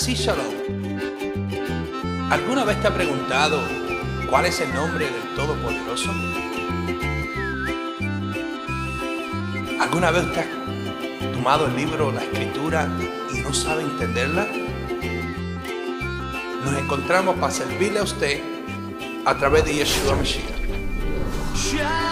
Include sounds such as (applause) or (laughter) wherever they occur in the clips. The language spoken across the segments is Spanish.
Así Shalom. ¿Alguna vez te ha preguntado cuál es el nombre del Todopoderoso? ¿Alguna vez te has tomado el libro, la escritura y no sabe entenderla? Nos encontramos para servirle a usted a través de Yeshua Mashiach.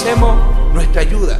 Te ofrecemos nuestra ayuda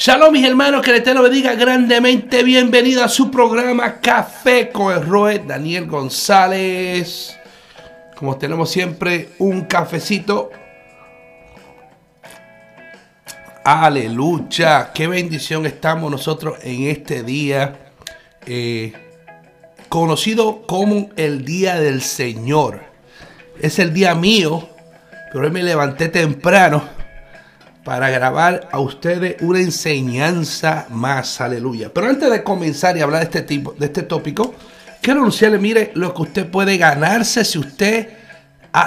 Shalom mis hermanos, que el Eterno bendiga grandemente. Bienvenido a su programa Café con el Roe, Daniel González. Como tenemos siempre, un cafecito. Aleluya, qué bendición estamos nosotros en este día. Eh, conocido como el Día del Señor. Es el día mío, pero hoy me levanté temprano para grabar a ustedes una enseñanza más, aleluya. Pero antes de comenzar y hablar de este tipo, de este tópico, quiero anunciarle, mire, lo que usted puede ganarse si usted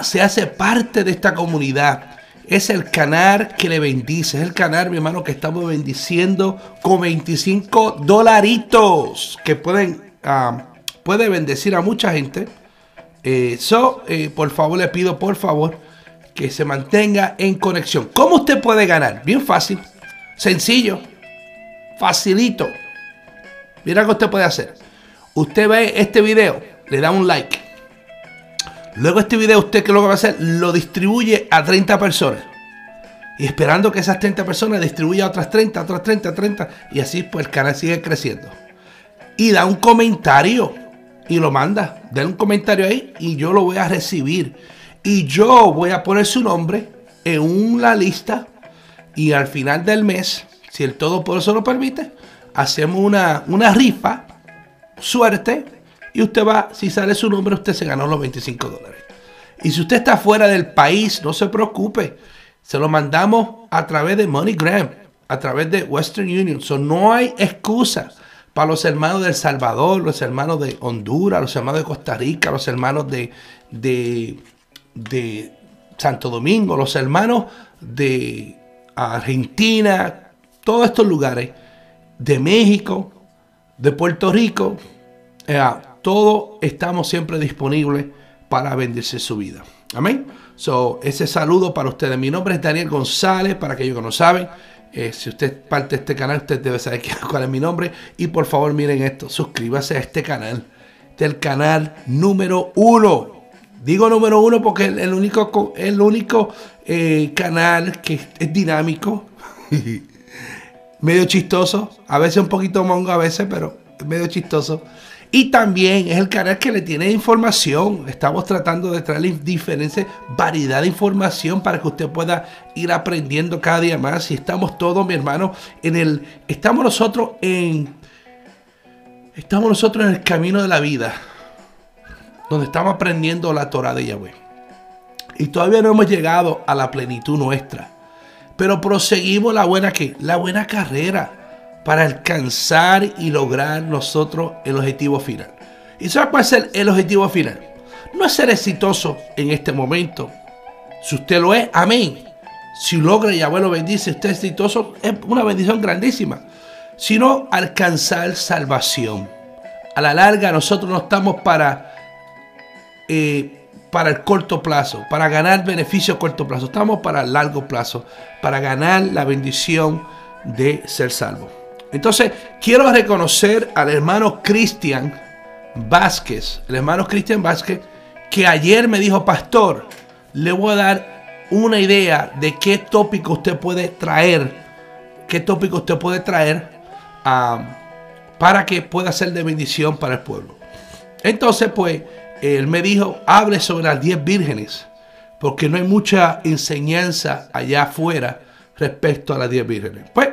se hace parte de esta comunidad. Es el canal que le bendice, es el canal, mi hermano, que estamos bendiciendo con 25 dolaritos que pueden, uh, puede bendecir a mucha gente. Eh, eh, por favor, le pido, por favor, que se mantenga en conexión. ¿Cómo usted puede ganar? Bien fácil, sencillo, facilito. Mira que usted puede hacer. Usted ve este video, le da un like. Luego este video usted que lo va a hacer, lo distribuye a 30 personas. Y esperando que esas 30 personas distribuya a otras 30, otras 30, 30. Y así pues el canal sigue creciendo. Y da un comentario. Y lo manda. Da un comentario ahí y yo lo voy a recibir y yo voy a poner su nombre en una lista y al final del mes, si el Todopoderoso lo permite, hacemos una, una rifa, suerte, y usted va, si sale su nombre, usted se ganó los 25 dólares. Y si usted está fuera del país, no se preocupe, se lo mandamos a través de MoneyGram, a través de Western Union. So, no hay excusa para los hermanos de El Salvador, los hermanos de Honduras, los hermanos de Costa Rica, los hermanos de, de de Santo Domingo, los hermanos de Argentina, todos estos lugares, de México, de Puerto Rico, eh, todos estamos siempre disponibles para bendecir su vida. Amén. So, ese saludo para ustedes. Mi nombre es Daniel González, para aquellos que no saben. Eh, si usted es parte de este canal, usted debe saber (laughs) cuál es mi nombre. Y por favor, miren esto, suscríbase a este canal. Del canal número uno Digo número uno porque es el único, el único eh, canal que es dinámico. (laughs) medio chistoso, a veces un poquito mongo, a veces, pero medio chistoso. Y también es el canal que le tiene información. Estamos tratando de traerle diferentes variedad de información para que usted pueda ir aprendiendo cada día más. Y estamos todos, mi hermano, en el. Estamos nosotros en. Estamos nosotros en el camino de la vida. Donde estamos aprendiendo la Torah de Yahweh. Y todavía no hemos llegado a la plenitud nuestra. Pero proseguimos la buena la buena carrera para alcanzar y lograr nosotros el objetivo final. ¿Y sabe cuál es el, objetivo final? No es ser exitoso en este momento. Si usted lo es, amén. Si logra y abuelo bendice, usted es exitoso, es una bendición grandísima. Sino alcanzar salvación. A la larga nosotros no estamos para, eh, para el corto plazo, para ganar beneficio a corto plazo. Estamos para el largo plazo, para ganar la bendición de ser salvo. Entonces, quiero reconocer al hermano Cristian Vázquez, el hermano Cristian Vázquez, que ayer me dijo, pastor, le voy a dar una idea de qué tópico usted puede traer, qué tópico usted puede traer ah, para que pueda ser de bendición para el pueblo. Entonces, pues, él me dijo, hable sobre las 10 vírgenes, porque no hay mucha enseñanza allá afuera respecto a las 10 vírgenes. Pues,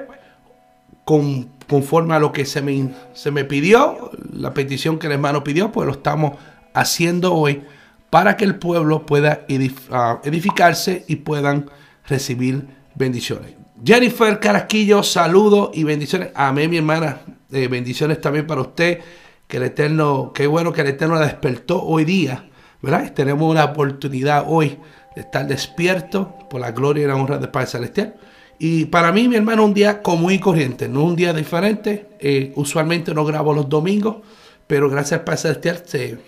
conforme a lo que se me, se me pidió, la petición que el hermano pidió, pues lo estamos haciendo hoy para que el pueblo pueda ah, edificarse y puedan recibir bendiciones. Jennifer Carasquillo, saludos y bendiciones. Amén, mi hermana. Eh, bendiciones también para usted. Que el Eterno, qué bueno que el Eterno la despertó hoy día. ¿verdad? Tenemos una oportunidad hoy de estar despierto por la gloria y la honra del Padre Celestial. Y para mí, mi hermano, un día común y corriente, no un día diferente. Eh, usualmente no grabo los domingos, pero gracias al Padre Celestial se,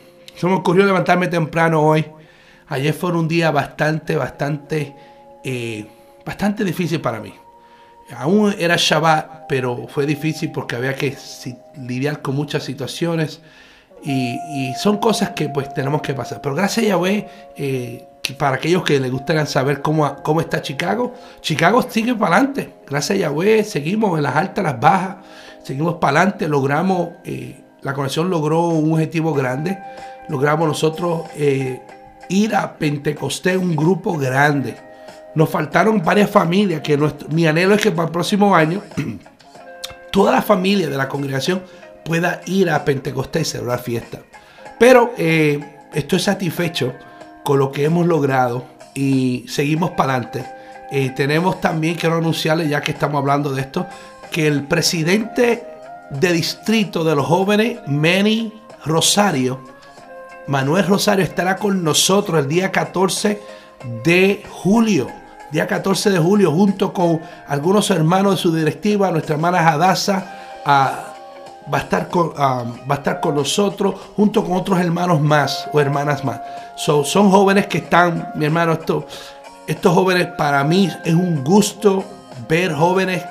me ocurrió levantarme temprano hoy. Ayer fue un día bastante, bastante, eh, bastante difícil para mí. Aún era Shabbat, pero fue difícil porque había que lidiar con muchas situaciones y, son cosas que pues tenemos que pasar. Pero gracias a Yahweh, eh, para aquellos que les gustaría saber cómo, cómo está Chicago, Chicago sigue para adelante. Gracias a Yahweh, seguimos en las altas, las bajas, seguimos para adelante, logramos, eh, la conexión logró un objetivo grande, logramos nosotros eh, ir a Pentecostés, un grupo grande. Nos faltaron varias familias, que nuestro, mi anhelo es que para el próximo año (clears throat) toda la familia de la congregación pueda ir a Pentecostés y celebrar fiesta. Pero eh, estoy satisfecho con lo que hemos logrado y seguimos para adelante. Eh, tenemos también, quiero anunciarles, ya que estamos hablando de esto, que el presidente de distrito de los jóvenes, Manny Rosario, Manuel Rosario, estará con nosotros el día 14 de julio. Día 14 de julio, junto con algunos hermanos de su directiva, nuestra hermana Hadassah, a va a estar con, ah, va a estar con nosotros junto con otros hermanos más o hermanas más. son jóvenes que están, mi hermano, esto, estos jóvenes para mí es un gusto ver jóvenes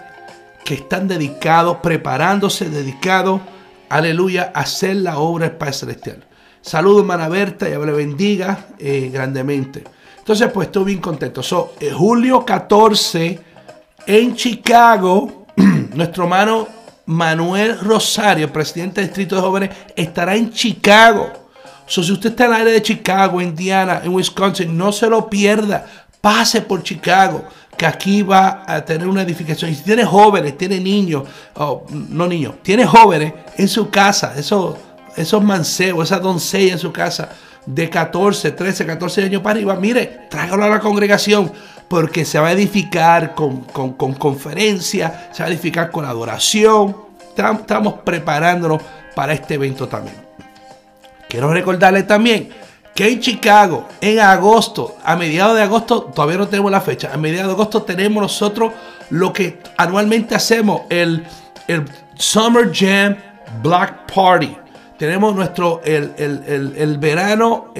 que están dedicados, preparándose, dedicados, aleluya, a hacer la obra del Padre Celestial. Saludos, hermana Berta, y le bendiga eh, grandemente. Entonces, pues estoy bien contento. So, eh, julio 14 en Chicago, (clears throat) nuestro hermano Manuel Rosario, presidente del Distrito de Jóvenes, estará en Chicago. So, si usted está en el área de Chicago, Indiana, en Wisconsin, no se lo pierda. Pase por Chicago, que aquí va a tener una edificación. Y si tiene jóvenes, tiene niños, no niños, tiene jóvenes en su casa, esos, esos mancebos, esa doncella en su casa de 14, 13, 14 años para arriba, mire, tráigalo a la congregación porque se va a edificar con, con, conferencia, se va a edificar con adoración. Estamos preparándonos para este evento también. Quiero recordarles también que en Chicago, en agosto, a mediados de agosto, todavía no tenemos la fecha, a mediados de agosto tenemos nosotros lo que anualmente hacemos, el, el Summer Jam Black Party. Tenemos nuestro, el, el verano,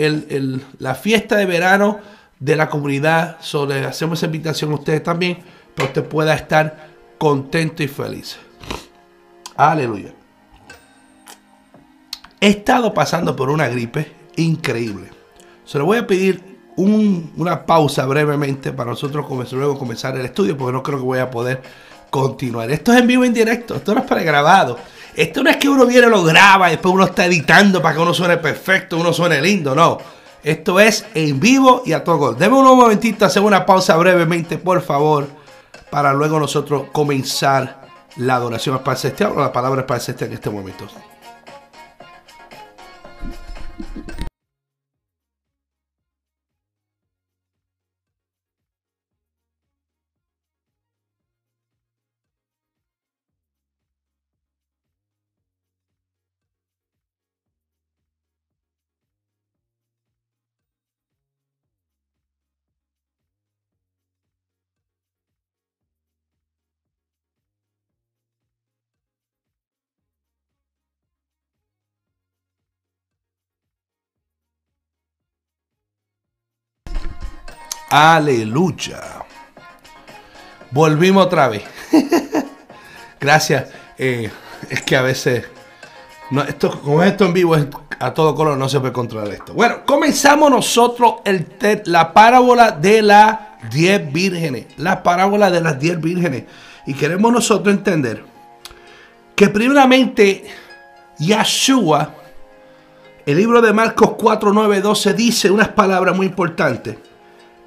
la fiesta de verano de la comunidad. sobre hacemos esa invitación a ustedes también para que usted pueda estar contento y feliz. Aleluya. He estado pasando por una gripe increíble. Se lo voy a pedir una pausa brevemente para nosotros luego comenzar el estudio porque no creo que voy a poder continuar. Esto es en vivo en directo, esto no es pregrabado. Esto no es que uno viene, lo graba y después uno está editando para que uno suene perfecto, uno suene lindo, no. Esto es en vivo y a todo gol. Deme un momentito, hacer una pausa brevemente, por favor, para luego nosotros comenzar la adoración al Padre Celestial o la palabra al Celestial en este momento. Aleluya. Volvimos otra vez. (laughs) Gracias. Eh, es que a veces, no, esto, como esto en vivo es a todo color, no se puede controlar esto. Bueno, comenzamos nosotros el la parábola de las diez vírgenes. La parábola de las diez vírgenes. Y queremos nosotros entender que primeramente Yahshua, el libro de Marcos 4, 9, 12 dice unas palabras muy importantes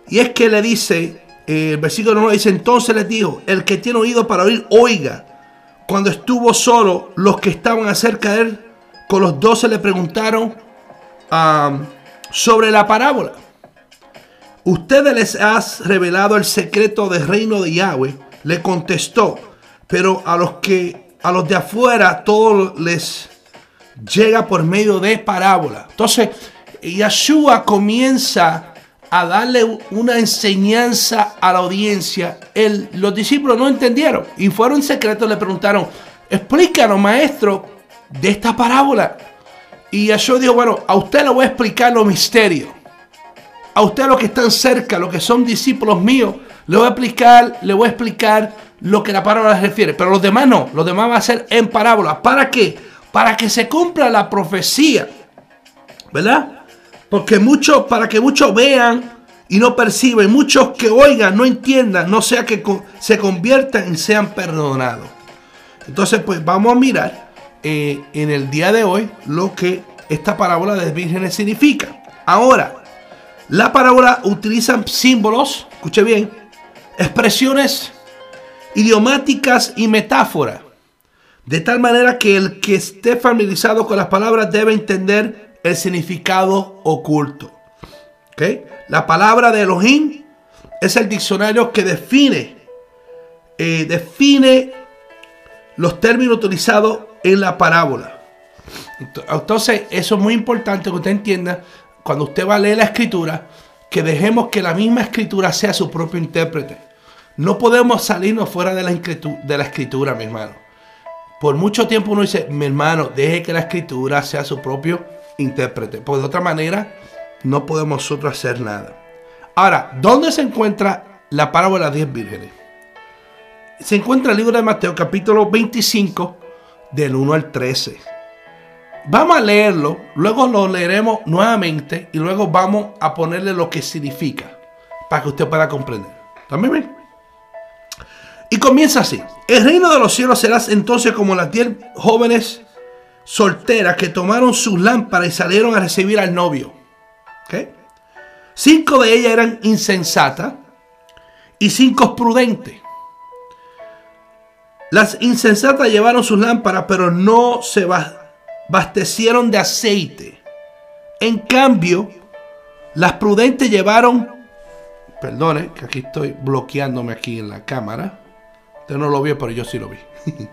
y es que le dice, eh, el versículo 9 dice, entonces les dijo, el que tiene oído para oír, oiga. Cuando estuvo solo, los que estaban acerca de él, con los doce le preguntaron sobre la parábola. Ustedes les has revelado el secreto del reino de Yahweh, le contestó, pero a los que a los de afuera todo les llega por medio de parábola. Entonces, Yahshua comienza a darle una enseñanza a la audiencia, el, los discípulos no entendieron y fueron en secreto, le preguntaron, explícanos maestro de esta parábola. Y Yahshua dijo, bueno, a usted le voy a explicar los misterios. A usted los que están cerca, los que son discípulos míos, le voy a explicar, le voy a explicar lo que la parábola refiere. Pero los demás no, los demás va a ser en parábola. ¿Para qué? Para que se cumpla la profecía. ¿Verdad? Porque muchos, para que muchos vean y no perciben, muchos que oigan, no entiendan, no sea que se conviertan y sean perdonados. Entonces, pues vamos a mirar eh, en el día de hoy lo que esta parábola de vírgenes significa. Ahora, la parábola utiliza símbolos, escuche bien, expresiones idiomáticas y metáforas. De tal manera que el que esté familiarizado con las palabras debe entender el significado oculto. ¿Okay? La palabra de Elohim es el diccionario que define, eh, define los términos utilizados en la parábola. Entonces, eso es muy importante que usted entienda cuando usted va a leer la escritura, que dejemos que la misma escritura sea su propio intérprete. No podemos salirnos fuera de la, de la escritura, mi hermano. Por mucho tiempo uno dice, mi hermano, deje que la escritura sea su propio intérprete. Porque de otra manera no podemos nosotros hacer nada. Ahora, ¿dónde se encuentra la parábola de las diez vírgenes? Se encuentra en el libro de Mateo capítulo 25 del 1 al 13. Vamos a leerlo, luego lo leeremos nuevamente y luego vamos a ponerle lo que significa para que usted pueda comprender. ¿También ven? Y comienza así. El reino de los cielos será entonces como las diez jóvenes solteras que tomaron sus lámparas y salieron a recibir al novio. Cinco de ellas eran insensatas y cinco prudentes. Las insensatas llevaron sus lámparas, pero no se abastecieron de aceite. En cambio, las prudentes llevaron, perdone, que aquí estoy bloqueándome aquí en la cámara. Usted no lo vio, pero yo sí lo vi. (laughs)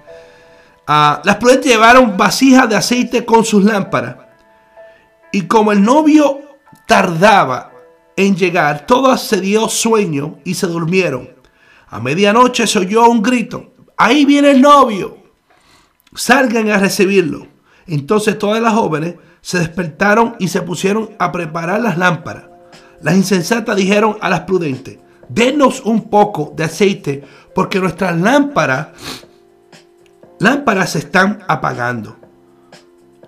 Las prudentes llevaron vasijas de aceite con sus lámparas. Y como el novio tardaba en llegar, todas se dio sueño y se durmieron. A medianoche se oyó un grito. Ahí viene el novio. Salgan a recibirlo. Entonces todas las jóvenes se despertaron y se pusieron a preparar las lámparas. Las insensatas dijeron a las prudentes, denos un poco de aceite porque nuestras lámparas lámparas se están apagando.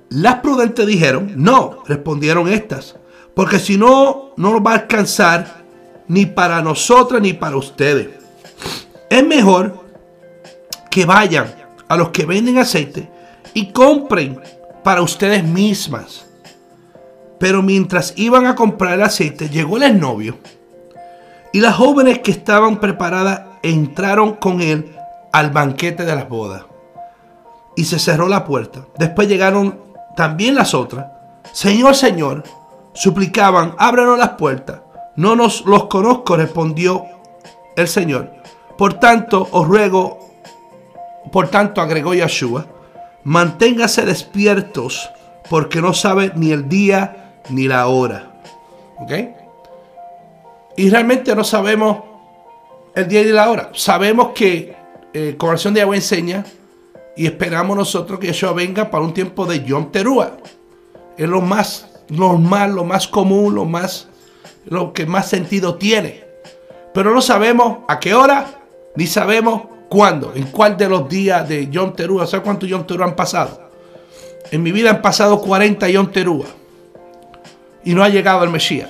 Las prudentes dijeron, no, respondieron estas, porque si no, no nos va a alcanzar ni para nosotras ni para ustedes. Es mejor que vayan a los que venden aceite y compren para ustedes mismas. Pero mientras iban a comprar el aceite, llegó el novio y las jóvenes que estaban preparadas entraron con él al banquete de las bodas. Y se cerró la puerta. Después llegaron también las otras. Señor, Señor, suplicaban, ábranos las puertas. No nos los conozco, respondió el Señor. Por tanto, os ruego, por tanto, agregó Yeshua, manténgase despiertos, porque no sabe ni el día ni la hora. ¿Ok? Y realmente no sabemos el día y la hora. Sabemos que eh, Conversión de Agua enseña y esperamos nosotros que Yeshua venga para un tiempo de Yom Terúa. Es lo más normal, lo más común, lo más lo que más sentido tiene. Pero no sabemos a qué hora, ni sabemos cuándo, en cuál de los días de Yom Terúa. ¿Sabes cuántos Yom Terúa han pasado? En mi vida han pasado 40 Yom Terúa. Y no ha llegado el Mesías.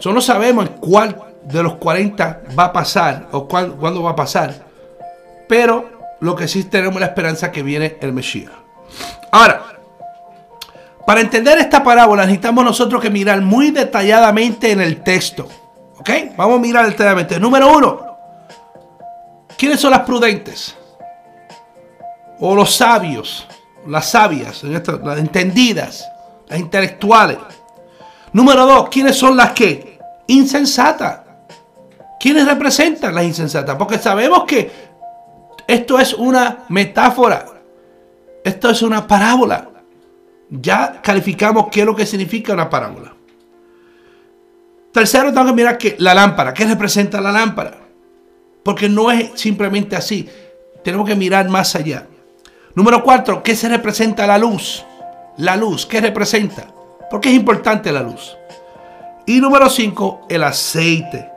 Solo sabemos cuál de los 40 va a pasar o cuándo va a pasar. Pero lo que sí tenemos la esperanza que viene el Mesías. Ahora, para entender esta parábola necesitamos nosotros que mirar muy detalladamente en el texto. ¿Ok? Vamos a mirar detalladamente. Número uno. ¿Quiénes son las prudentes? O los sabios, las sabias, las entendidas, las intelectuales. Número dos, ¿quiénes son las que? Insensatas. ¿Quiénes representan las insensatas? Porque sabemos que esto es una metáfora. Esto es una parábola. Ya calificamos qué es lo que significa una parábola. Tercero, tengo que mirar que la lámpara. ¿Qué representa la lámpara? Porque no es simplemente así. Tenemos que mirar más allá. Número cuatro, ¿qué se representa la luz? La luz, ¿qué representa? Porque es importante la luz. Y número 5, el aceite.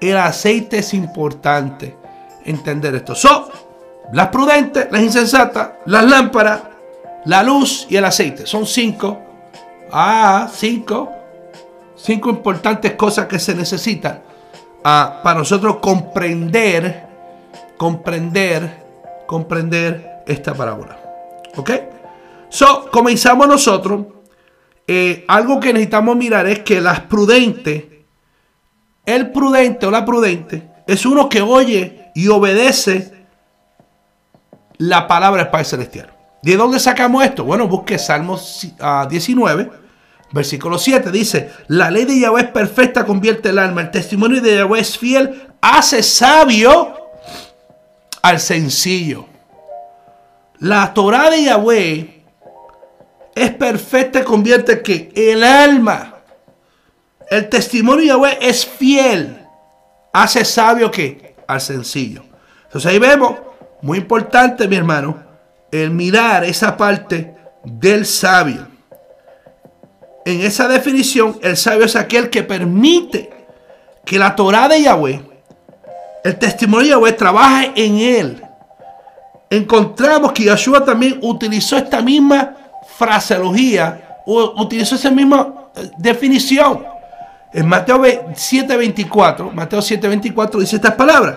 El aceite es importante entender esto. Son las prudentes, las insensatas, las lámparas, la luz y el aceite. Son cinco. Ah, cinco. Cinco importantes cosas que se necesitan ah, para nosotros comprender, comprender, comprender esta parábola. ¿Ok? So, comenzamos nosotros eh, algo que necesitamos mirar es que las prudentes, el prudente o la prudente, es uno que oye y obedece la palabra del Padre Celestial. ¿De dónde sacamos esto? Bueno, busque Salmos 19, versículo 7. Dice, la ley de Yahweh es perfecta, convierte el alma. El testimonio de Yahweh es fiel, hace sabio al sencillo. La Torah de Yahweh es perfecta convierte que el alma, el testimonio de Yahweh es fiel, hace sabio que al sencillo. Entonces ahí vemos, muy importante mi hermano, el mirar esa parte del sabio. En esa definición, el sabio es aquel que permite que la Torah de Yahweh, el testimonio de Yahweh, trabaje en él. Encontramos que Yahshua también utilizó esta misma fraseología utilizó esa misma eh, definición. En Mateo 7:24, Mateo 7:24 dice estas palabras.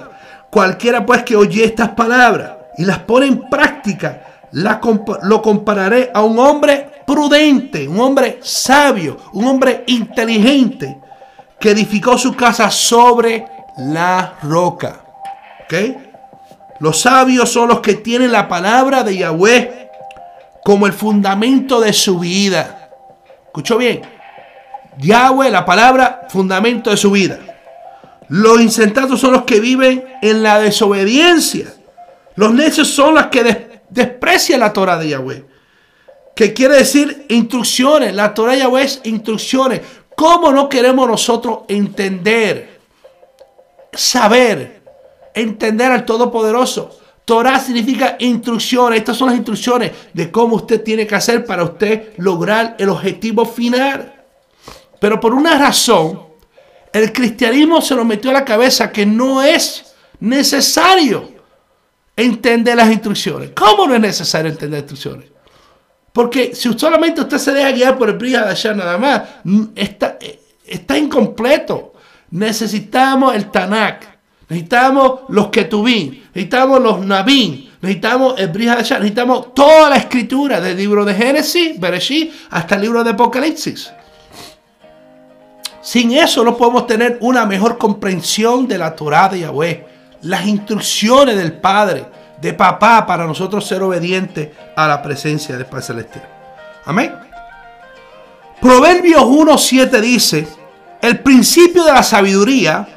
Cualquiera pues que oye estas palabras y las pone en práctica, lo compararé a un hombre prudente, un hombre sabio, un hombre inteligente que edificó su casa sobre la roca. ¿Ok? Los sabios son los que tienen la palabra de Yahweh como el fundamento de su vida. ¿Escuchó bien? Yahweh, la palabra, fundamento de su vida. Los insensatos son los que viven en la desobediencia. Los necios son los que desprecian la Torah de Yahweh. Que quiere decir instrucciones. La Torah de Yahweh es instrucciones. ¿Cómo no queremos nosotros entender, saber, entender al Todopoderoso? Torah significa instrucciones. Estas son las instrucciones de cómo usted tiene que hacer para usted lograr el objetivo final. Pero por una razón, el cristianismo se lo metió a la cabeza que no es necesario entender las instrucciones. ¿Cómo no es necesario entender las instrucciones? Porque si solamente usted se deja guiar por el brillo de allá nada más, está, está incompleto. Necesitamos el Tanakh. necesitamos los Ketubín, necesitamos los Nabín, necesitamos el necesitamos toda la escritura del libro de Génesis, Bereshit, hasta el libro de Apocalipsis. Sin eso no podemos tener una mejor comprensión de la Torah de Yahweh, las instrucciones del Padre, de papá, para nosotros ser obedientes a la presencia del Padre Celestial. Amén. Proverbios 1.7 dice, el principio de la sabiduría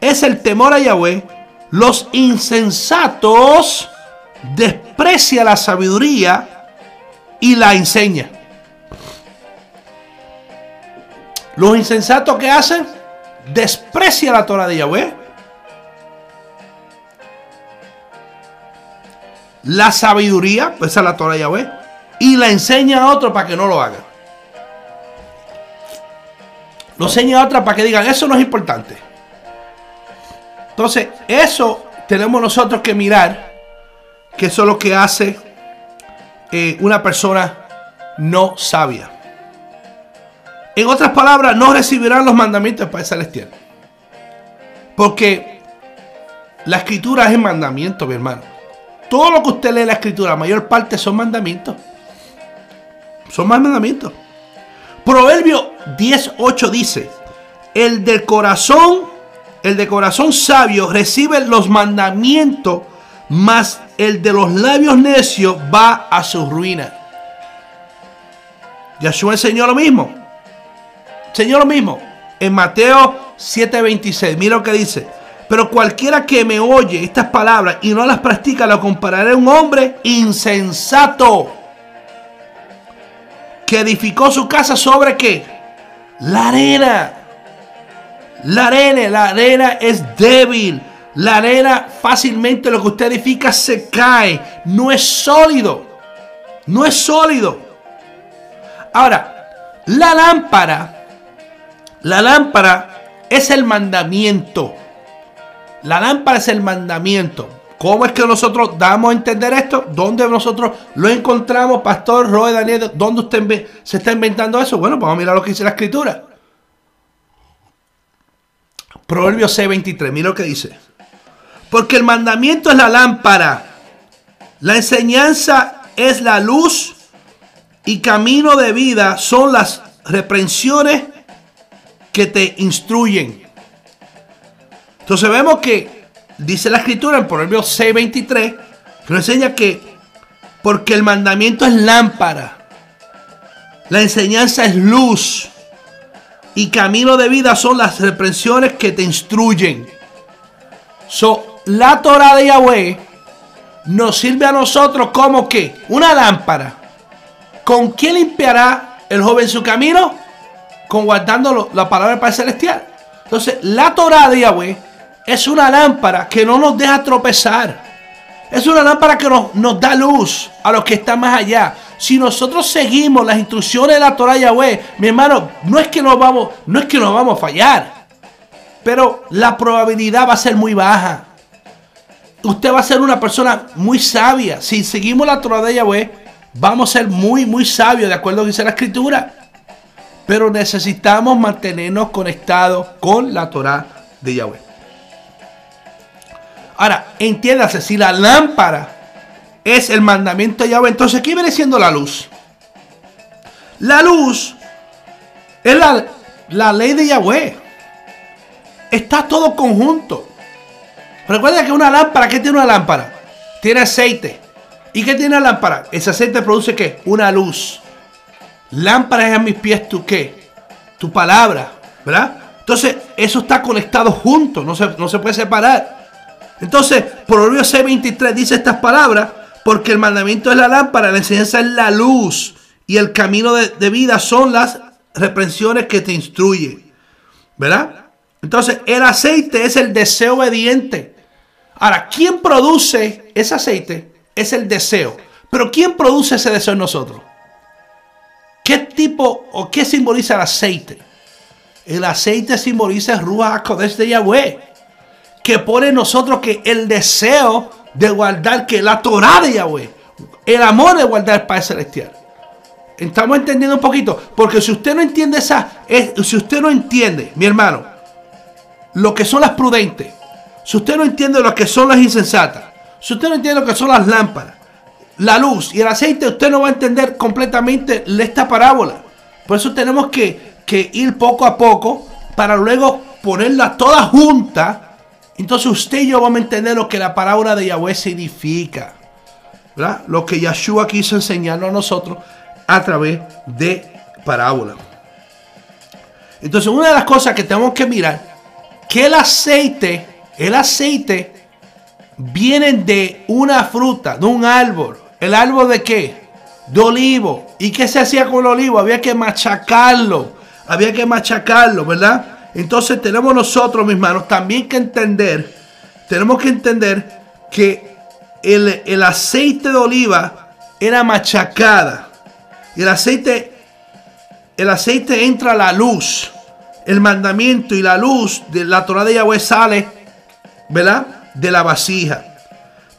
es el temor a Yahweh. Los insensatos desprecian la sabiduría y la enseña. Los insensatos que hacen, desprecian la Torah de Yahweh. La sabiduría, pues es la Torah de Yahweh, y la enseña a otro para que no lo hagan. Lo enseña a otra para que digan, eso no es importante. Entonces, eso tenemos nosotros que mirar, que eso es lo que hace eh, una persona no sabia. En otras palabras, no recibirán los mandamientos del Padre Celestial. Porque la escritura es el mandamiento, mi hermano. Todo lo que usted lee en la escritura, la mayor parte son mandamientos. Son más mandamientos. Proverbio 10.8 dice, el del corazón, el de corazón sabio recibe los mandamientos, mas el de los labios necios va a su ruina. Yahshua enseñó lo mismo. Señor mismo. En Mateo 7:26, mira lo que dice. Pero cualquiera que me oye estas palabras y no las practica, lo compararé a un hombre insensato que edificó su casa sobre qué? La arena. La arena, la arena es débil. La arena fácilmente lo que usted edifica se cae. No es sólido. No es sólido. Ahora, la lámpara la lámpara es el mandamiento. La lámpara es el mandamiento. ¿Cómo es que nosotros damos a entender esto? ¿Dónde nosotros lo encontramos, Pastor Roy Daniel? ¿Dónde usted se está inventando eso? Bueno, vamos a mirar lo que dice la escritura. Proverbios 6:23, mira lo que dice. Porque el mandamiento es la lámpara, la enseñanza es la luz y camino de vida son las reprensiones que te instruyen. Entonces vemos que dice la escritura en Proverbios 6:23 que nos enseña que porque el mandamiento es lámpara, la enseñanza es luz y camino de vida son las reprensiones que te instruyen. So, la Torah de Yahweh nos sirve a nosotros como que una lámpara. ¿Con qué limpiará el joven su camino? Con guardando la palabra del Padre Celestial. Entonces, la Torah de Yahweh es una lámpara que no nos deja tropezar. Es una lámpara que nos, nos, da luz a los que están más allá. Si nosotros seguimos las instrucciones de la Torah de Yahweh, mi hermano, no es que nos vamos, no es que nos vamos a fallar. Pero la probabilidad va a ser muy baja. Usted va a ser una persona muy sabia. Si seguimos la Torah de Yahweh, vamos a ser muy, muy sabios, de acuerdo a lo que dice la Escritura. Pero necesitamos mantenernos conectados con la Torah de Yahweh. Ahora, entiéndase, si la lámpara es el mandamiento de Yahweh, entonces ¿qué viene siendo la luz? La luz es la, la ley de Yahweh. Está todo conjunto. Recuerda que una lámpara, ¿qué tiene una lámpara? Tiene aceite. ¿Y qué tiene la lámpara? Ese aceite produce qué? Una luz. Lámpara es a mis pies tu qué? Tu palabra, ¿verdad? Entonces, eso está conectado junto, no se, no se puede separar. Entonces, Proverbios 6:23 dice estas palabras, porque el mandamiento es la lámpara, la enseñanza es la luz y el camino de, de vida son las reprensiones que te instruyen. ¿Verdad? Entonces, el aceite es el deseo obediente. Ahora, ¿quién produce ese aceite? Es el deseo. Pero ¿quién produce ese deseo en nosotros? ¿Qué tipo o qué simboliza el aceite? El aceite simboliza el Ruach HaKodesh de Yahweh. Que pone en nosotros que el deseo de guardar, que la Torah de Yahweh. El amor de guardar el Padre Celestial. Estamos entendiendo un poquito. Porque si usted no entiende esa, si usted no entiende, mi hermano, lo que son las prudentes, si usted no entiende lo que son las insensatas, si usted no entiende lo que son las lámparas, la luz y el aceite, usted no va a entender completamente esta parábola. Por eso tenemos que, ir poco a poco para luego ponerla toda junta. Entonces usted y yo vamos a entender lo que la parábola de Yahweh significa. Lo que Yahshua quiso enseñarnos a nosotros a través de parábola. Entonces una de las cosas que tenemos que mirar, que el aceite, el aceite viene de una fruta, de un árbol. ¿El árbol de qué? De olivo. ¿Y qué se hacía con el olivo? Había que machacarlo. Había que machacarlo, ¿verdad? Entonces tenemos nosotros, mis hermanos, también que entender, tenemos que entender que el, el aceite de oliva era machacada. Y el aceite, el aceite entra a la luz. El mandamiento y la luz de la Torah de Yahweh sale, ¿verdad? De la vasija.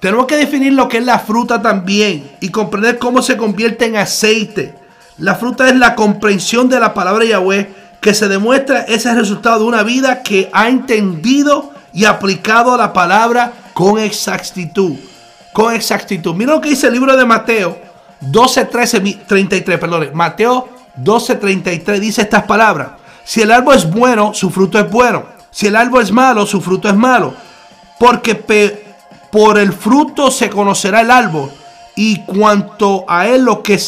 Tenemos que definir lo que es la fruta también y comprender cómo se convierte en aceite. La fruta es la comprensión de la palabra de Yahweh que se demuestra ese resultado de una vida que ha entendido y aplicado la palabra con exactitud. Con exactitud. Mira lo que dice el libro de Mateo 12, 13, 33, perdón. Mateo 12, 33 dice estas palabras. Si el árbol es bueno, su fruto es bueno. Si el árbol es malo, su fruto es malo. Porque por el fruto se conocerá el árbol. Y cuanto a él lo que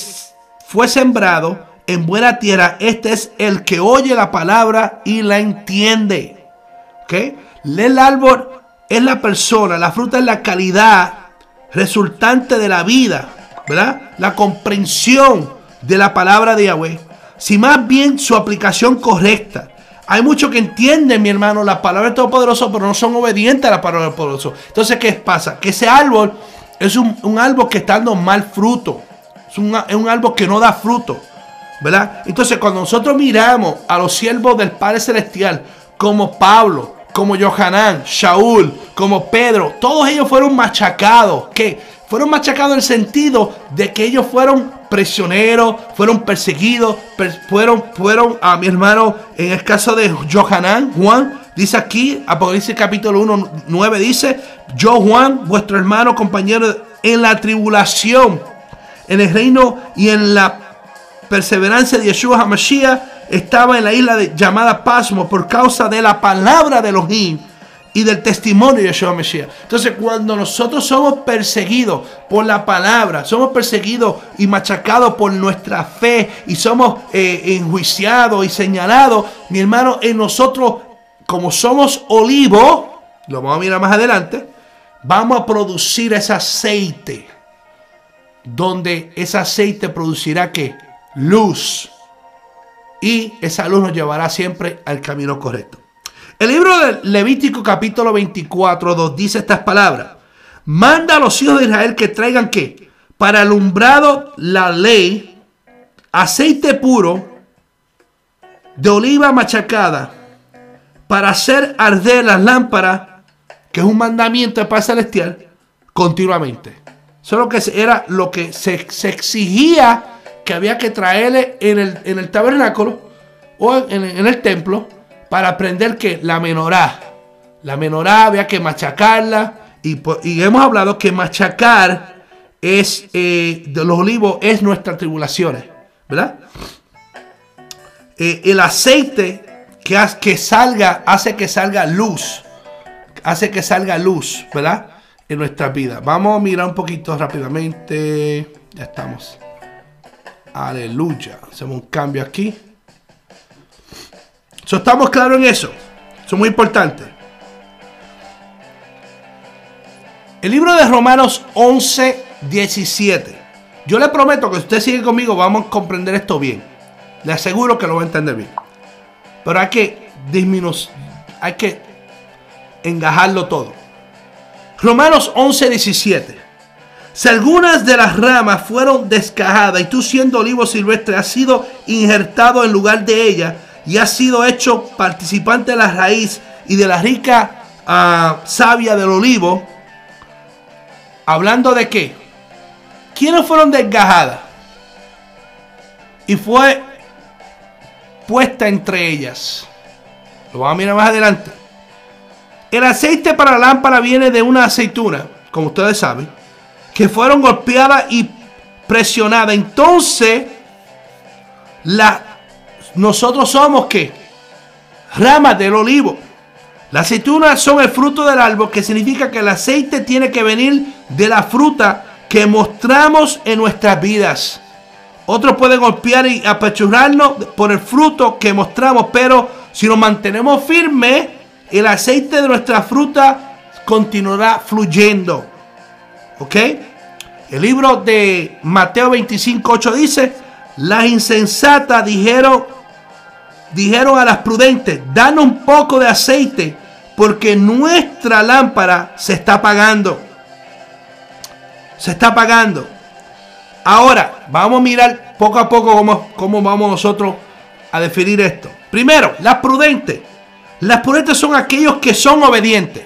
fue sembrado en buena tierra, este es el que oye la palabra y la entiende. ¿Ok? El árbol es la persona, la fruta es la calidad resultante de la vida, ¿verdad? La comprensión de la palabra de Yahweh. Si más bien su aplicación correcta. Hay muchos que entienden, mi hermano, la palabra de Todopoderoso, pero no son obedientes a la palabra del Poderoso. Entonces, ¿qué pasa? Que ese árbol es un, árbol que está dando mal fruto. Es un, es un árbol que no da fruto. ¿Verdad? Entonces, cuando nosotros miramos a los siervos del Padre Celestial, como Pablo, como Johanán, Shaul, como Pedro, todos ellos fueron machacados. ¿Qué? Fueron machacados en el sentido de que ellos fueron prisioneros, fueron perseguidos, fueron, fueron a mi hermano, en el caso de Johanán, Juan, dice aquí, Apocalipsis capítulo 1, 9, dice, yo Juan, vuestro hermano, compañero, en la tribulación, en el reino y en la perseverancia de Yeshua HaMashiach, estaba en la isla llamada Pasmo por causa de la palabra de Elohim y del testimonio de Yeshua Mesías. Entonces, cuando nosotros somos perseguidos por la palabra, somos perseguidos y machacados por nuestra fe y somos eh, enjuiciados y señalados, mi hermano, en nosotros, como somos olivo, lo vamos a mirar más adelante, vamos a producir ese aceite, donde ese aceite producirá que luz. Y esa luz nos llevará siempre al camino correcto. El libro de Levítico capítulo 24 2 dice estas palabras. Manda a los hijos de Israel que traigan qué? Para alumbrado la ley, aceite puro de oliva machacada, para hacer arder las lámparas, que es un mandamiento de paz celestial, continuamente. Eso lo que era lo que se, exigía que había que traerle en el, en el tabernáculo o en el templo para aprender que la menorá, la menorá había que machacarla y, hemos hablado que machacar es eh, de los olivos es nuestras tribulaciones, ¿verdad? Eh, el aceite que, que salga hace que salga luz, hace que salga luz, ¿verdad? En nuestra vida. Vamos a mirar un poquito rápidamente. Ya estamos. Aleluya. Hacemos un cambio aquí estamos claros en eso. Eso es muy importante. El libro de Romanos 11, 17. Yo le prometo que si usted sigue conmigo vamos a comprender esto bien. Le aseguro que lo va a entender bien. Pero hay que disminuir, hay que engajarlo todo. Romanos 11, 17. Si algunas de las ramas fueron descajadas y tú siendo olivo silvestre has sido injertado en lugar de ella, y ha sido hecho participante de la raíz y de la rica uh, savia del olivo. Hablando de qué? ¿Quiénes fueron desgajadas? Y fue puesta entre ellas. Lo vamos a mirar más adelante. El aceite para la lámpara viene de una aceituna, como ustedes saben, que fueron golpeadas y presionadas. Entonces, la, nosotros somos que ramas del olivo. Las aceitunas son el fruto del árbol, que significa que el aceite tiene que venir de la fruta que mostramos en nuestras vidas. Otros pueden golpear y apachurrarnos por el fruto que mostramos, pero si nos mantenemos firmes, el aceite de nuestra fruta continuará fluyendo. ¿Ok? El libro de Mateo 25, 8 dice, las insensatas dijeron, dijeron a las prudentes, danos un poco de aceite, porque nuestra lámpara se está apagando. Se está apagando. Ahora, vamos a mirar poco a poco cómo, cómo vamos nosotros a definir esto. Primero, las prudentes. Las prudentes son aquellos que son obedientes.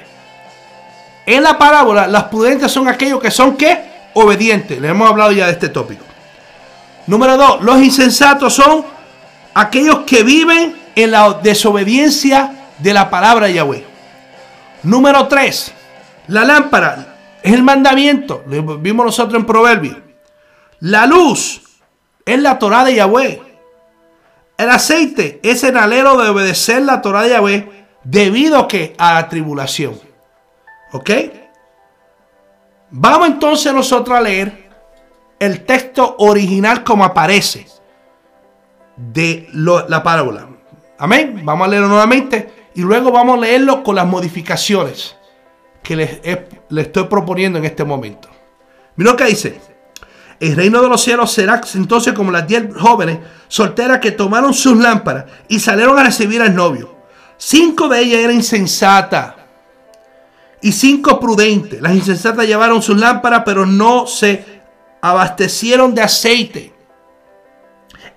En la parábola, las prudentes son aquellos que son ¿qué? Obedientes. Le hemos hablado ya de este tópico. Número dos, los insensatos son aquellos que viven en la desobediencia de la palabra de Yahweh. Número tres, la lámpara es el mandamiento. Lo vimos nosotros en Proverbios. La luz es la Torah de Yahweh. El aceite es el alero de obedecer la Torah de Yahweh debido que a la tribulación. ¿Ok? Vamos entonces nosotros a leer el texto original como aparece de la parábola. Amén. Vamos a leerlo nuevamente y luego vamos a leerlo con las modificaciones que les, estoy proponiendo en este momento. Mira lo que dice. El reino de los cielos será entonces como las diez jóvenes solteras que tomaron sus lámparas y salieron a recibir al novio. Cinco de ellas eran insensatas y cinco prudentes. Las insensatas llevaron sus lámparas, pero no se abastecieron de aceite.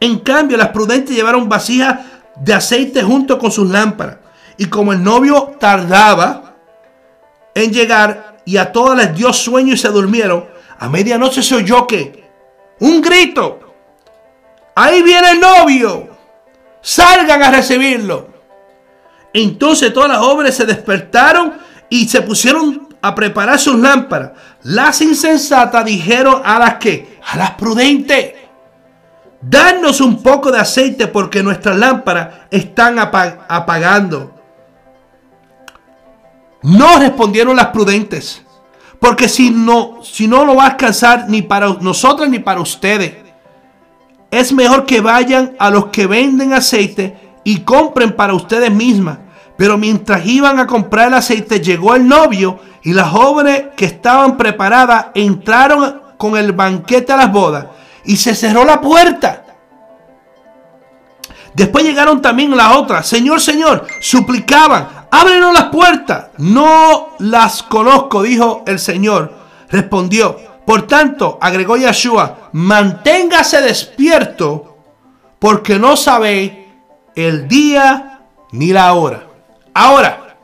En cambio, las prudentes llevaron vasijas de aceite junto con sus lámparas. Y como el novio tardaba en llegar y a todas les dio sueño y se durmieron, a medianoche se oyó que un grito. Ahí viene el novio. Salgan a recibirlo. Entonces todas las jóvenes se despertaron y se pusieron a preparar sus lámparas. Las insensatas dijeron a las que, a las prudentes, danos un poco de aceite porque nuestras lámparas están apagando. No respondieron las prudentes. Porque si no, si no lo va a alcanzar ni para nosotros ni para ustedes. Es mejor que vayan a los que venden aceite y compren para ustedes mismas. Pero mientras iban a comprar el aceite, llegó el novio y las jóvenes que estaban preparadas entraron con el banquete a las bodas y se cerró la puerta. Después llegaron también las otras. Señor, Señor, suplicaban, ábrenos las puertas. No las conozco, dijo el Señor. Respondió. Por tanto, agregó Yeshua, manténgase despierto porque no sabéis el día ni la hora. Ahora,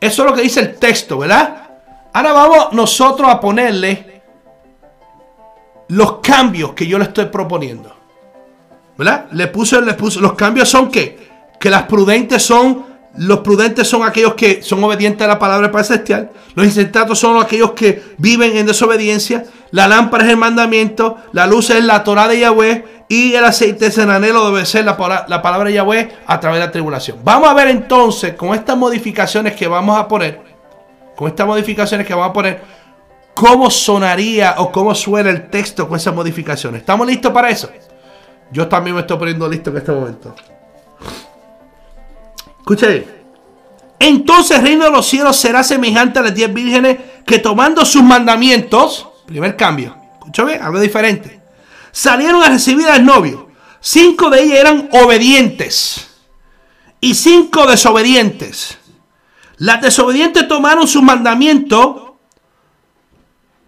eso es lo que dice el texto, ¿verdad? Ahora vamos nosotros a ponerle los cambios que yo le estoy proponiendo. ¿Verdad? Le puse, le puse, los cambios son que, que las prudentes son los prudentes son aquellos que son obedientes a la palabra celestial. Los insensatos son aquellos que viven en desobediencia. La lámpara es el mandamiento. La luz es la Torah de Yahweh. Y el aceite es el anhelo de obedecer la, la palabra de Yahweh a través de la tribulación. Vamos a ver entonces con estas modificaciones que vamos a poner. Con estas modificaciones que vamos a poner. Cómo sonaría o cómo suena el texto con esas modificaciones. ¿Estamos listos para eso? Yo también me estoy poniendo listo en este momento. Escuche Entonces el reino de los cielos será semejante a las diez vírgenes que tomando sus mandamientos, primer cambio, escúchame, algo diferente, salieron a recibir al novio. Cinco de ellas eran obedientes y cinco desobedientes. Las desobedientes tomaron sus mandamientos,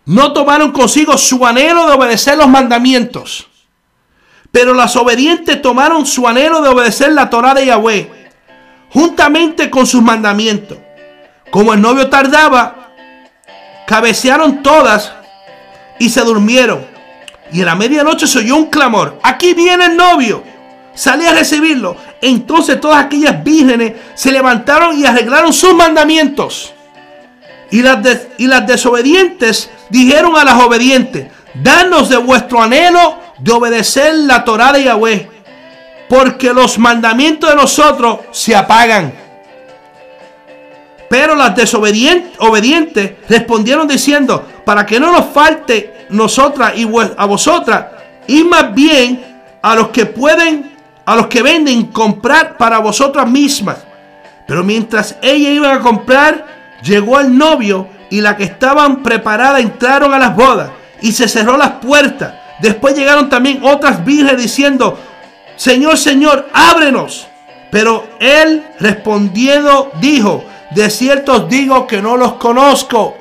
no tomaron consigo su anhelo de obedecer los mandamientos. Pero las obedientes tomaron su anhelo de obedecer la Torah de Yahweh juntamente con sus mandamientos. Como el novio tardaba, cabecearon todas y se durmieron. Y en la medianoche se oyó un clamor. Aquí viene el novio. Salí a recibirlo. Entonces todas aquellas vírgenes se levantaron y arreglaron sus mandamientos. Y las, y las desobedientes dijeron a las obedientes, danos de vuestro anhelo de obedecer la Torah de Yahweh, porque los mandamientos de nosotros se apagan. Pero las desobedientes obedientes respondieron diciendo, para que no nos falte nosotras y a vosotras, y más bien a los que pueden, a los que venden, comprar para vosotras mismas. Pero mientras ella iba a comprar, llegó el novio y la que estaban preparadas entraron a las bodas y se cerró las puertas. Después llegaron también otras vírgenes diciendo, Señor, Señor, ábrenos. Pero él respondiendo dijo, de cierto os digo que no los conozco.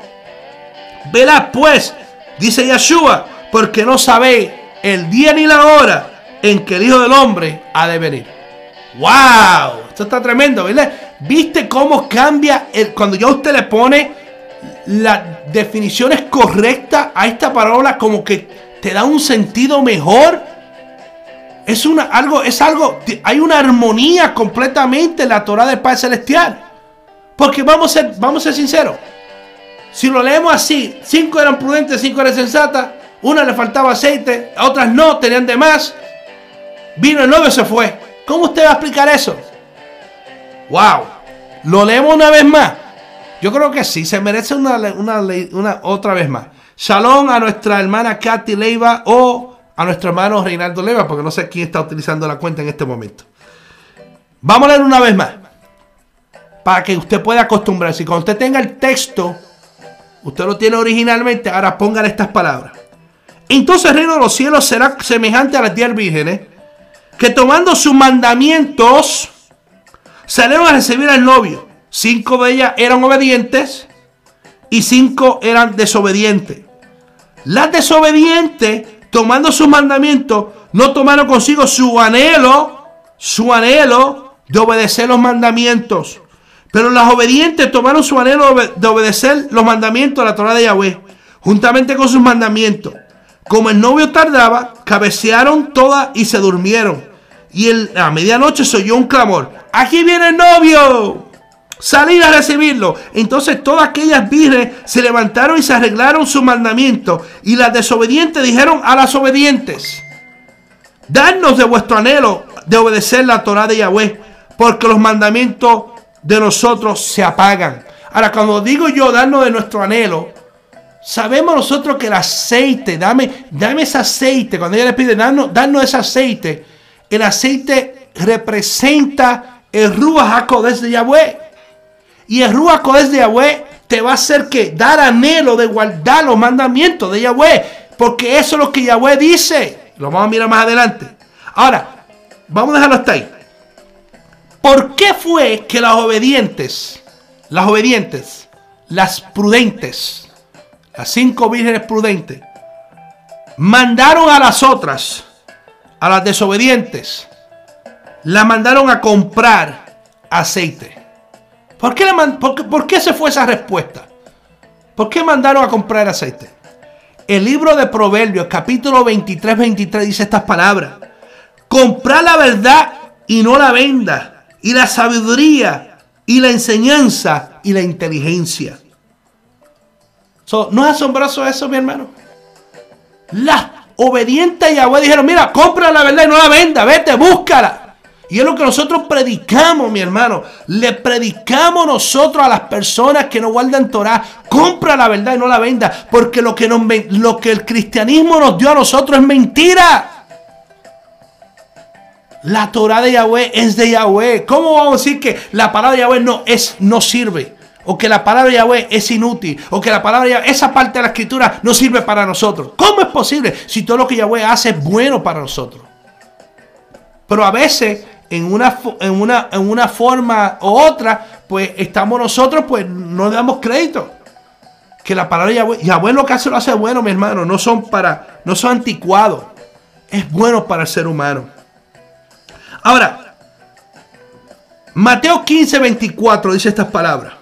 Velad pues, dice Yeshua, porque no sabéis el día ni la hora en que el Hijo del Hombre ha de venir. ¡Wow! Esto está tremendo, ¿verdad? ¿Viste cómo cambia el, cuando ya usted le pone las definiciones correctas a esta palabra como que te da un sentido mejor? Es una, algo, es algo, hay una armonía completamente en la Torah del Padre Celestial. Porque vamos a ser, vamos a ser sinceros. Si lo leemos así, cinco eran prudentes, cinco eran sensatas, una le faltaba aceite, a otras no, tenían de más. Vino el novio se fue. ¿Cómo usted va a explicar eso? ¡Wow! ¿Lo leemos una vez más? Yo creo que sí, se merece una, una, una otra vez más. Shalom a nuestra hermana Katy Leiva o a nuestro hermano Reinaldo Leiva, porque no sé quién está utilizando la cuenta en este momento. Vamos a leer una vez más para que usted pueda acostumbrarse. Y cuando usted tenga el texto, usted lo tiene originalmente, ahora póngale estas palabras. Entonces el reino de los cielos será semejante a las diez vírgenes que tomando sus mandamientos salieron a recibir al novio. Cinco de ellas eran obedientes y cinco eran desobedientes. Las desobedientes, tomando sus mandamientos, no tomaron consigo su anhelo, su anhelo de obedecer los mandamientos. Pero las obedientes tomaron su anhelo de obedecer los mandamientos de la Torah de Yahweh, juntamente con sus mandamientos. Como el novio tardaba, cabecearon todas y se durmieron. Y a medianoche se oyó un clamor. Aquí viene el novio. Salir a recibirlo. Entonces todas aquellas vírgenes se levantaron y se arreglaron su mandamiento. Y las desobedientes dijeron a las obedientes. Dadnos de vuestro anhelo de obedecer la Torah de Yahweh. Porque los mandamientos de nosotros se apagan. Ahora, cuando digo yo darnos de nuestro anhelo, sabemos nosotros que el aceite, dame, dame ese aceite, cuando ella le pide darnos, darnos ese aceite, el aceite representa el Ruach HaKodesh de Yahweh. Y el Ruach HaKodesh de Yahweh te va a hacer que dar anhelo de guardar los mandamientos de Yahweh. Porque eso es lo que Yahweh dice. Lo vamos a mirar más adelante. Ahora, vamos a dejarlo hasta ahí. ¿Por qué fue que las obedientes, las obedientes, las prudentes, las cinco vírgenes prudentes, mandaron a las otras, a las desobedientes, la mandaron a comprar aceite? ¿Por qué, por qué se fue esa respuesta? ¿Por qué mandaron a comprar aceite? El libro de Proverbios, capítulo 23, 23, dice estas palabras. Comprar la verdad y no la venda y la sabiduría y la enseñanza y la inteligencia. ¿No es asombroso eso, mi hermano? Las obedientes a Yahweh dijeron, mira, compra la verdad y no la venda, vete, búscala. Y es lo que nosotros predicamos, mi hermano. Le predicamos nosotros a las personas que no guardan Torah. Compra la verdad y no la venda. Porque lo que, nos, lo que el cristianismo nos dio a nosotros es mentira. La Torah de Yahweh es de Yahweh. ¿Cómo vamos a decir que la palabra de Yahweh no, es, no sirve? O que la palabra de Yahweh es inútil. O que la palabra Yahweh, esa parte de la escritura no sirve para nosotros. ¿Cómo es posible si todo lo que Yahweh hace es bueno para nosotros? Pero a veces en una, en una, en una forma u otra, pues estamos nosotros, pues no damos crédito. Que la palabra de Yahweh, Yahweh lo que hace lo hace bueno, mi hermano. No son para, no son anticuados. Es bueno para el ser humano. Ahora, Mateo 15, 24 dice estas palabras.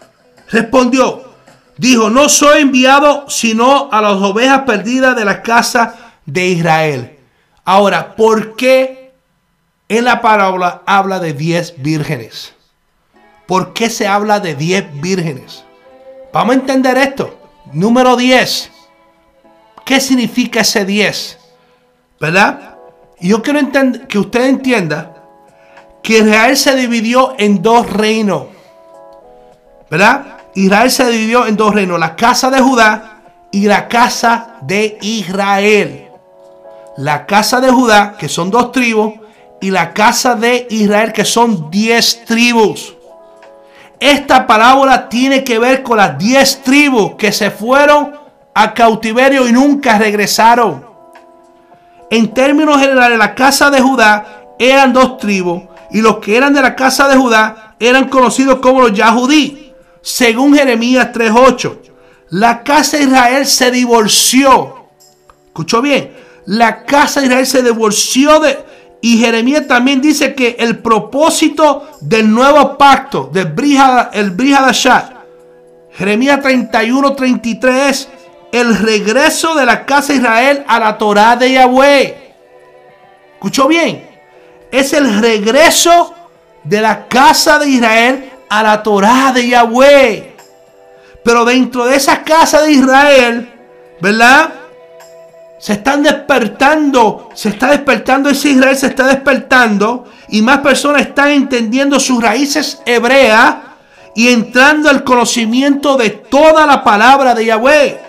Respondió, dijo, no soy enviado sino a las ovejas perdidas de la casa de Israel. Ahora, ¿por qué en la parábola habla de 10 vírgenes? ¿Por qué se habla de 10 vírgenes? Vamos a entender esto. Número 10. ¿Qué significa ese 10? ¿Verdad? Y yo quiero que usted entienda que Israel se dividió en dos reinos. ¿Verdad? Israel se dividió en dos reinos, la casa de Judá y la casa de Israel. La casa de Judá, que son dos tribus, y la casa de Israel, que son diez tribus. Esta parábola tiene que ver con las diez tribus que se fueron a cautiverio y nunca regresaron. En términos generales, la casa de Judá eran dos tribus y los que eran de la casa de Judá eran conocidos como los Yahudí. Según Jeremías 3.8, la casa de Israel se divorció. ¿Escuchó bien? La casa de Israel se divorció de, y Jeremías también dice que el propósito del nuevo pacto, del Brihad, el Jeremías 31, 33 es el regreso de la casa de Israel a la Torah de Yahweh. ¿Escuchó bien? Es el regreso de la casa de Israel a la Torah de Yahweh. Pero dentro de esa casa de Israel, ¿verdad? Se están despertando, se está despertando ese Israel, se está despertando y más personas están entendiendo sus raíces hebreas y entrando al conocimiento de toda la palabra de Yahweh.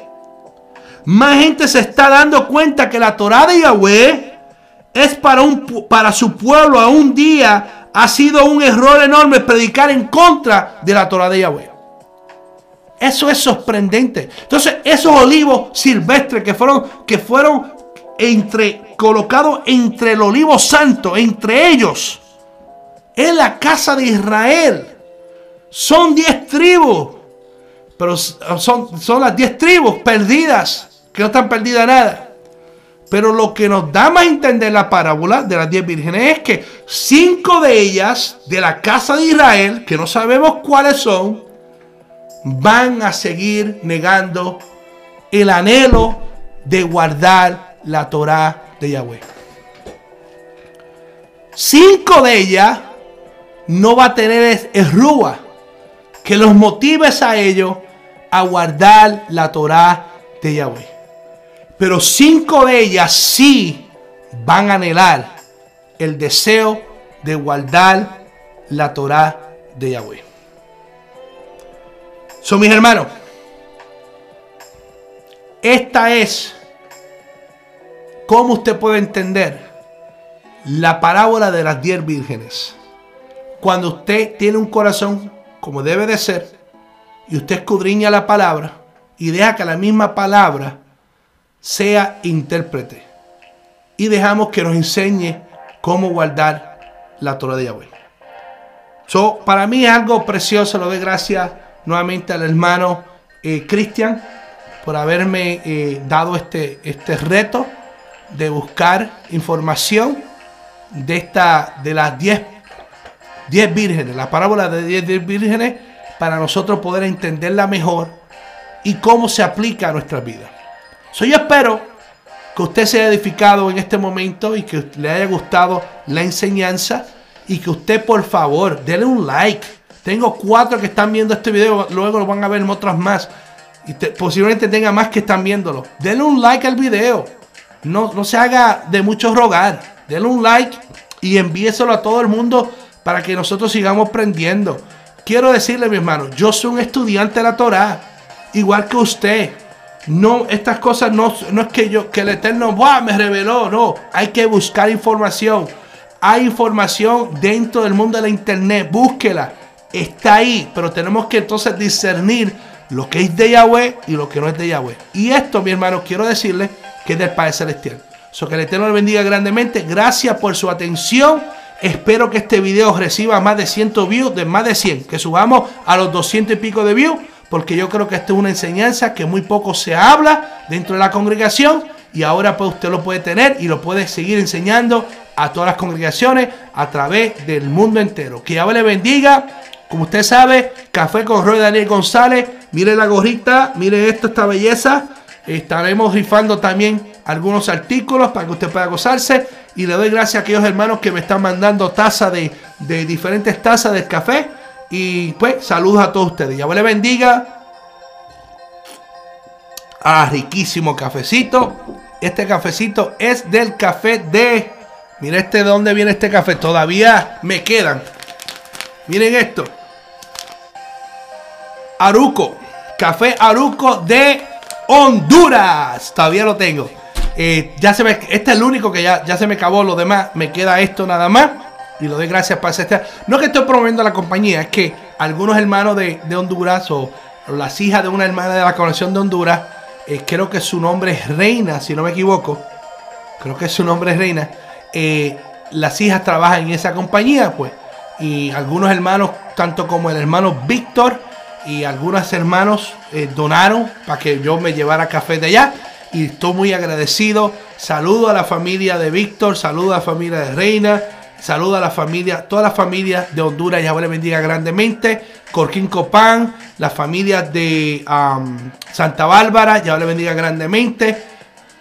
Más gente se está dando cuenta que la Torah de Yahweh es para, un, para su pueblo a un día ha sido un error enorme predicar en contra de la Torah de Yahweh. Eso es sorprendente. Entonces, esos olivos silvestres que fueron, que fueron entre, colocados entre el olivo santo, entre ellos, en la casa de Israel. Son diez tribus. Pero son, son las diez tribus perdidas, que no están perdidas nada. Pero lo que nos da más a entender la parábola de las diez vírgenes es que cinco de ellas de la casa de Israel, que no sabemos cuáles son, van a seguir negando el anhelo de guardar la Torah de Yahweh. Cinco de ellas no va a tener el rúa que los motives a ellos a guardar la Torah de Yahweh. Pero cinco de ellas sí van a anhelar el deseo de guardar la Torah de Yahweh. Son mis hermanos. Esta es cómo usted puede entender la parábola de las diez vírgenes. Cuando usted tiene un corazón como debe de ser y usted escudriña la palabra y deja que la misma palabra sea intérprete y dejamos que nos enseñe cómo guardar la Torah de Yahweh. So, para mí es algo precioso, lo doy gracias nuevamente al hermano eh, Cristian por haberme eh, dado este, este reto de buscar información de, esta, de las 10 vírgenes, la parábola de 10 vírgenes, para nosotros poder entenderla mejor y cómo se aplica a nuestra vida. So, yo espero que usted se haya edificado en este momento y que le haya gustado la enseñanza y que usted por favor déle un like tengo cuatro que están viendo este video, luego lo van a ver otras más. Y posiblemente tenga más que están viéndolo. Denle un like al video. No, no se haga de mucho rogar. Denle un like y envíeselo a todo el mundo para que nosotros sigamos aprendiendo. Quiero decirle, mi hermano, yo soy un estudiante de la Torah, igual que usted. No, estas cosas no, no es que yo, que el Eterno me reveló, no. Hay que buscar información. Hay información dentro del mundo de la internet. Búsquela está ahí, pero tenemos que entonces discernir lo que es de Yahweh y lo que no es de Yahweh. Y esto, mi hermano, quiero decirle que es del Padre Celestial. So que el Eterno le bendiga grandemente. Gracias por su atención. Espero que este video reciba más de 100 views, de más de 100. Que subamos a los 200 y pico de views. Porque yo creo que esta es una enseñanza que muy poco se habla dentro de la congregación. Y ahora pues usted lo puede tener y lo puede seguir enseñando a todas las congregaciones a través del mundo entero. Que Yahweh le bendiga. Como usted sabe, Café con Roy Daniel González. Mire la gorrita, mire esto, esta belleza. Estaremos rifando también algunos artículos para que usted pueda gozarse. Y le doy gracias a aquellos hermanos que me están mandando tazas de, de diferentes tazas del café. Y pues saludos a todos ustedes. Ya le bendiga. Ah, riquísimo cafecito. Este cafecito es del café de... Mira este de dónde viene este café. Todavía me quedan. Miren esto. Aruco. Café Aruco de Honduras. Todavía lo tengo. Eh, ya se me, este es el único que ya, ya se me acabó. Lo demás me queda esto nada más. Y lo doy gracias para este. No que estoy promoviendo la compañía, es que algunos hermanos de, Honduras o, las hijas de una hermana de la conexión de Honduras, eh, creo que su nombre es Reina, si no me equivoco. Creo que su nombre es Reina. Eh, las hijas trabajan en esa compañía, pues. Y algunos hermanos, tanto como el hermano Víctor y algunos hermanos eh, donaron para que yo me llevara café de allá. Y estoy muy agradecido. Saludo a la familia de Víctor, saludo a la familia de Reina, saludo a la familia, todas las familias de Honduras, Yahweh les bendiga grandemente. Corquín Copán, las familias de Santa Bárbara, Yahweh les bendiga grandemente.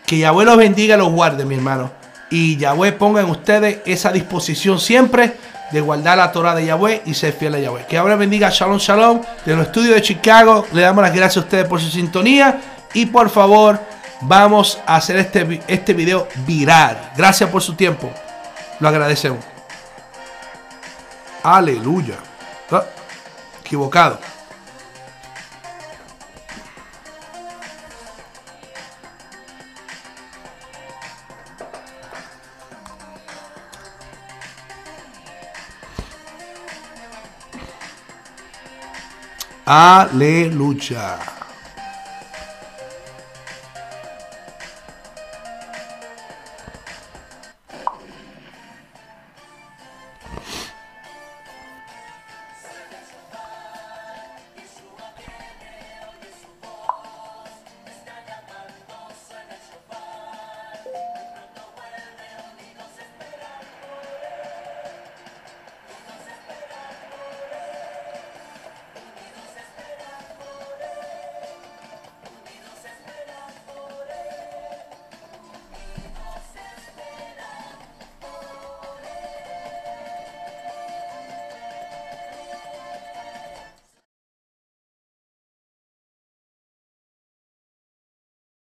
Que Yahweh los bendiga los guarde, mi hermano. Y Yahweh ponga en ustedes esa disposición siempre de guardar la Torah de Yahweh y ser fiel a Yahweh. Que ahora bendiga Shalom Shalom de los estudios de Chicago. Le damos las gracias a ustedes por su sintonía. Y por favor, vamos a hacer este, este video viral. Gracias por su tiempo. Lo agradecemos. Aleluya. Ah, equivocado. Aleluya.